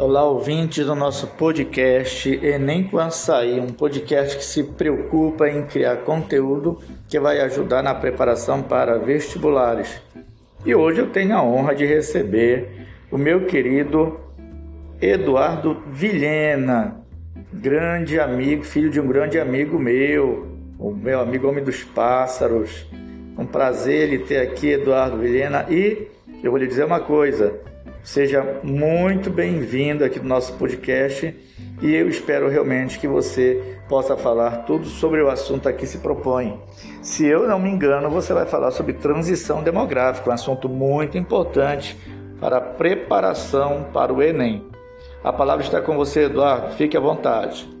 Olá, ouvintes do nosso podcast Enem com Açaí, um podcast que se preocupa em criar conteúdo que vai ajudar na preparação para vestibulares. E hoje eu tenho a honra de receber o meu querido Eduardo Vilhena, grande amigo, filho de um grande amigo meu, o meu amigo Homem dos Pássaros. Um prazer ele ter aqui, Eduardo Vilhena, e eu vou lhe dizer uma coisa Seja muito bem-vindo aqui no nosso podcast e eu espero realmente que você possa falar tudo sobre o assunto a que se propõe. Se eu não me engano, você vai falar sobre transição demográfica, um assunto muito importante para a preparação para o Enem. A palavra está com você, Eduardo. Fique à vontade.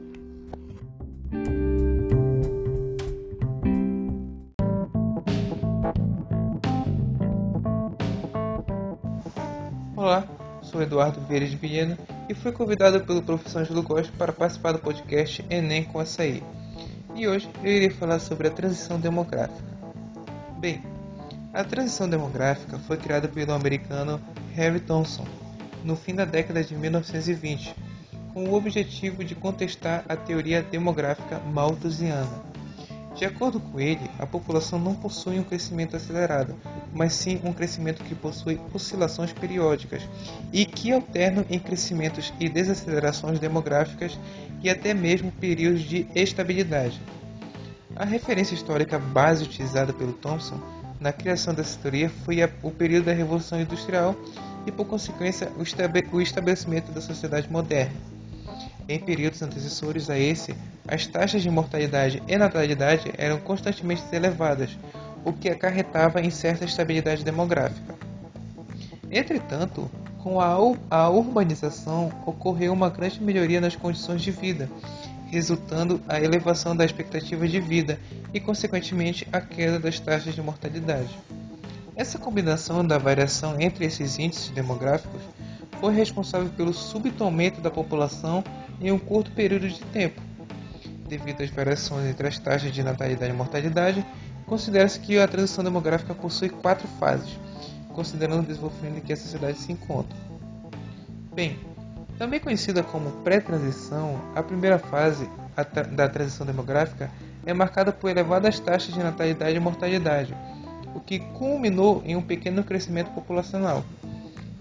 Sou Eduardo Vieira de Vilhena e fui convidado pelo professor Angelo Costa para participar do podcast Enem com Açaí. E hoje eu irei falar sobre a transição demográfica. Bem, a transição demográfica foi criada pelo americano Harry Thompson no fim da década de 1920, com o objetivo de contestar a teoria demográfica malthusiana. De acordo com ele, a população não possui um crescimento acelerado, mas sim um crescimento que possui oscilações periódicas e que alternam em crescimentos e desacelerações demográficas e até mesmo períodos de estabilidade. A referência histórica base utilizada pelo Thomson na criação dessa teoria foi o período da Revolução Industrial e, por consequência, o estabelecimento da sociedade moderna. Em períodos antecessores a esse, as taxas de mortalidade e natalidade eram constantemente elevadas, o que acarretava em certa estabilidade demográfica. Entretanto, com a, urbanização ocorreu uma grande melhoria nas condições de vida, resultando a elevação da expectativa de vida e, consequentemente, a queda das taxas de mortalidade. Essa combinação da variação entre esses índices demográficos foi responsável pelo súbito aumento da população em um curto período de tempo. Devido às variações entre as taxas de natalidade e mortalidade, considera-se que a transição demográfica possui quatro fases, considerando o desenvolvimento em que a sociedade se encontra. Bem, também conhecida como pré-transição, a primeira fase da transição demográfica é marcada por elevadas taxas de natalidade e mortalidade, o que culminou em um pequeno crescimento populacional.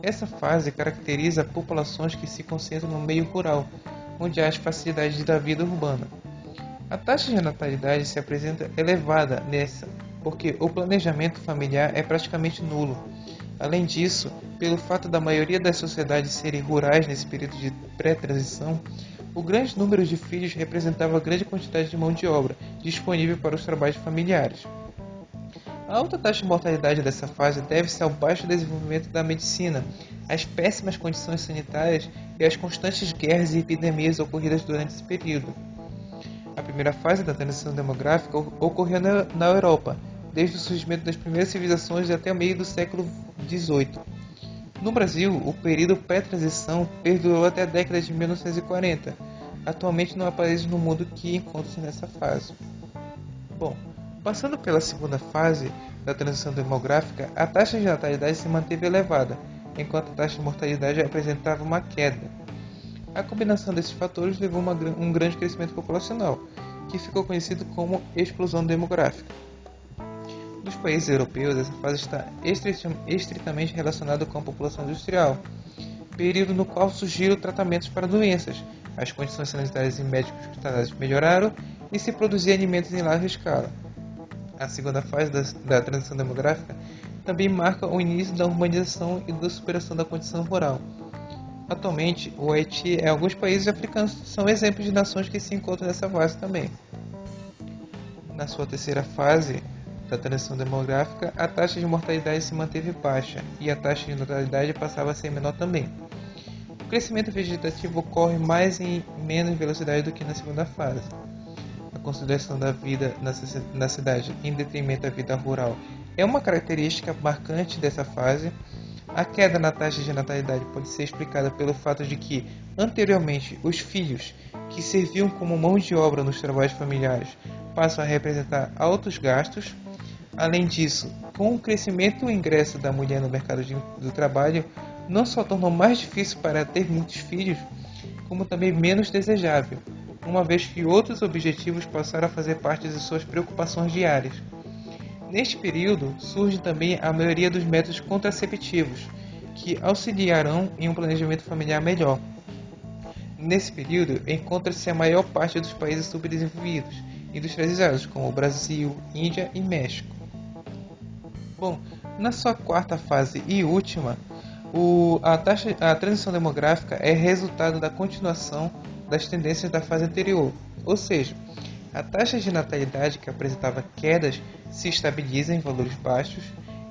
Essa fase caracteriza populações que se concentram no meio rural, onde há as facilidades da vida urbana. A taxa de natalidade se apresenta elevada nessa, porque o planejamento familiar é praticamente nulo. Além disso, pelo fato da maioria das sociedades serem rurais nesse período de pré-transição, o grande número de filhos representava grande quantidade de mão de obra disponível para os trabalhos familiares. A alta taxa de mortalidade dessa fase deve-se ao baixo desenvolvimento da medicina, às péssimas condições sanitárias e às constantes guerras e epidemias ocorridas durante esse período. A primeira fase da transição demográfica ocorreu na Europa, desde o surgimento das primeiras civilizações até o meio do século XVIII. No Brasil, o período pré-transição perdurou até a década de 1940. Atualmente não há países no mundo que encontrem-se nessa fase. Bom, Passando pela segunda fase da transição demográfica, a taxa de natalidade se manteve elevada, enquanto a taxa de mortalidade apresentava uma queda. A combinação desses fatores levou a um grande crescimento populacional, que ficou conhecido como explosão demográfica. Nos países europeus, essa fase está estritamente relacionada com a população industrial, período no qual surgiram tratamentos para doenças, as condições sanitárias e médicos hospitalares melhoraram e se produzia alimentos em larga escala a segunda fase da, da transição demográfica, também marca o início da urbanização e da superação da condição rural. Atualmente, o Haiti e alguns países africanos são exemplos de nações que se encontram nessa fase também. Na sua terceira fase da transição demográfica, a taxa de mortalidade se manteve baixa e a taxa de natalidade passava a ser menor também. O crescimento vegetativo ocorre mais em menos velocidade do que na segunda fase a consideração da vida na cidade em detrimento da vida rural é uma característica marcante dessa fase. A queda na taxa de natalidade pode ser explicada pelo fato de que, anteriormente, os filhos, que serviam como mão de obra nos trabalhos familiares, passam a representar altos gastos. Além disso, com o crescimento do ingresso da mulher no mercado de, do trabalho, não só tornou mais difícil para ter muitos filhos, como também menos desejável, uma vez que outros objetivos passaram a fazer parte de suas preocupações diárias. Neste período, surge também a maioria dos métodos contraceptivos, que auxiliarão em um planejamento familiar melhor. Nesse período, encontra-se a maior parte dos países subdesenvolvidos, industrializados, como o Brasil, Índia e México. Bom, na sua quarta fase e última, o, a, taxa, a transição demográfica é resultado da continuação das tendências da fase anterior, ou seja, a taxa de natalidade que apresentava quedas se estabiliza em valores baixos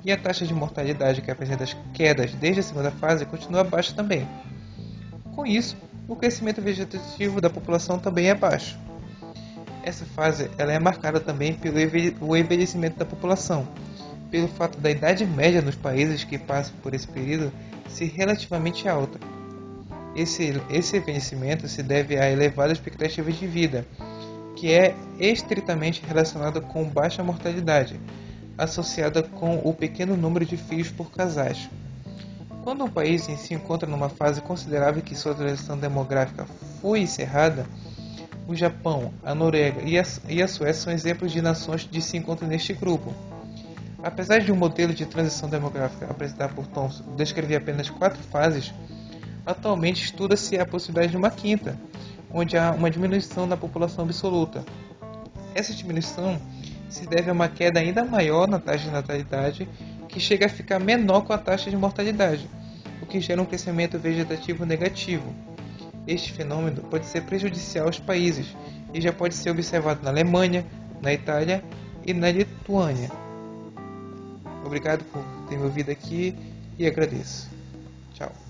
e a taxa de mortalidade que apresenta quedas desde a segunda fase continua baixa também. Com isso, o crescimento vegetativo da população também é baixo. Essa fase ela é marcada também pelo envelhecimento da população, pelo fato da idade média nos países que passam por esse período ser relativamente alta. Esse, esse envelhecimento se deve à elevada expectativa de vida, que é estritamente relacionada com baixa mortalidade, associada com o pequeno número de filhos por casais. Quando um país se encontra numa fase considerável que sua transição demográfica foi encerrada, o Japão, a Noruega e a, Suécia são exemplos de nações que se encontram neste grupo. Apesar de um modelo de transição demográfica apresentado por Thomson descrever apenas quatro fases, atualmente estuda-se a possibilidade de uma quinta, onde há uma diminuição da população absoluta. Essa diminuição se deve a uma queda ainda maior na taxa de natalidade, que chega a ficar menor com a taxa de mortalidade, o que gera um crescimento vegetativo negativo. Este fenômeno pode ser prejudicial aos países e já pode ser observado na Alemanha, na Itália e na Lituânia. Obrigado por ter me ouvido aqui e agradeço. Tchau.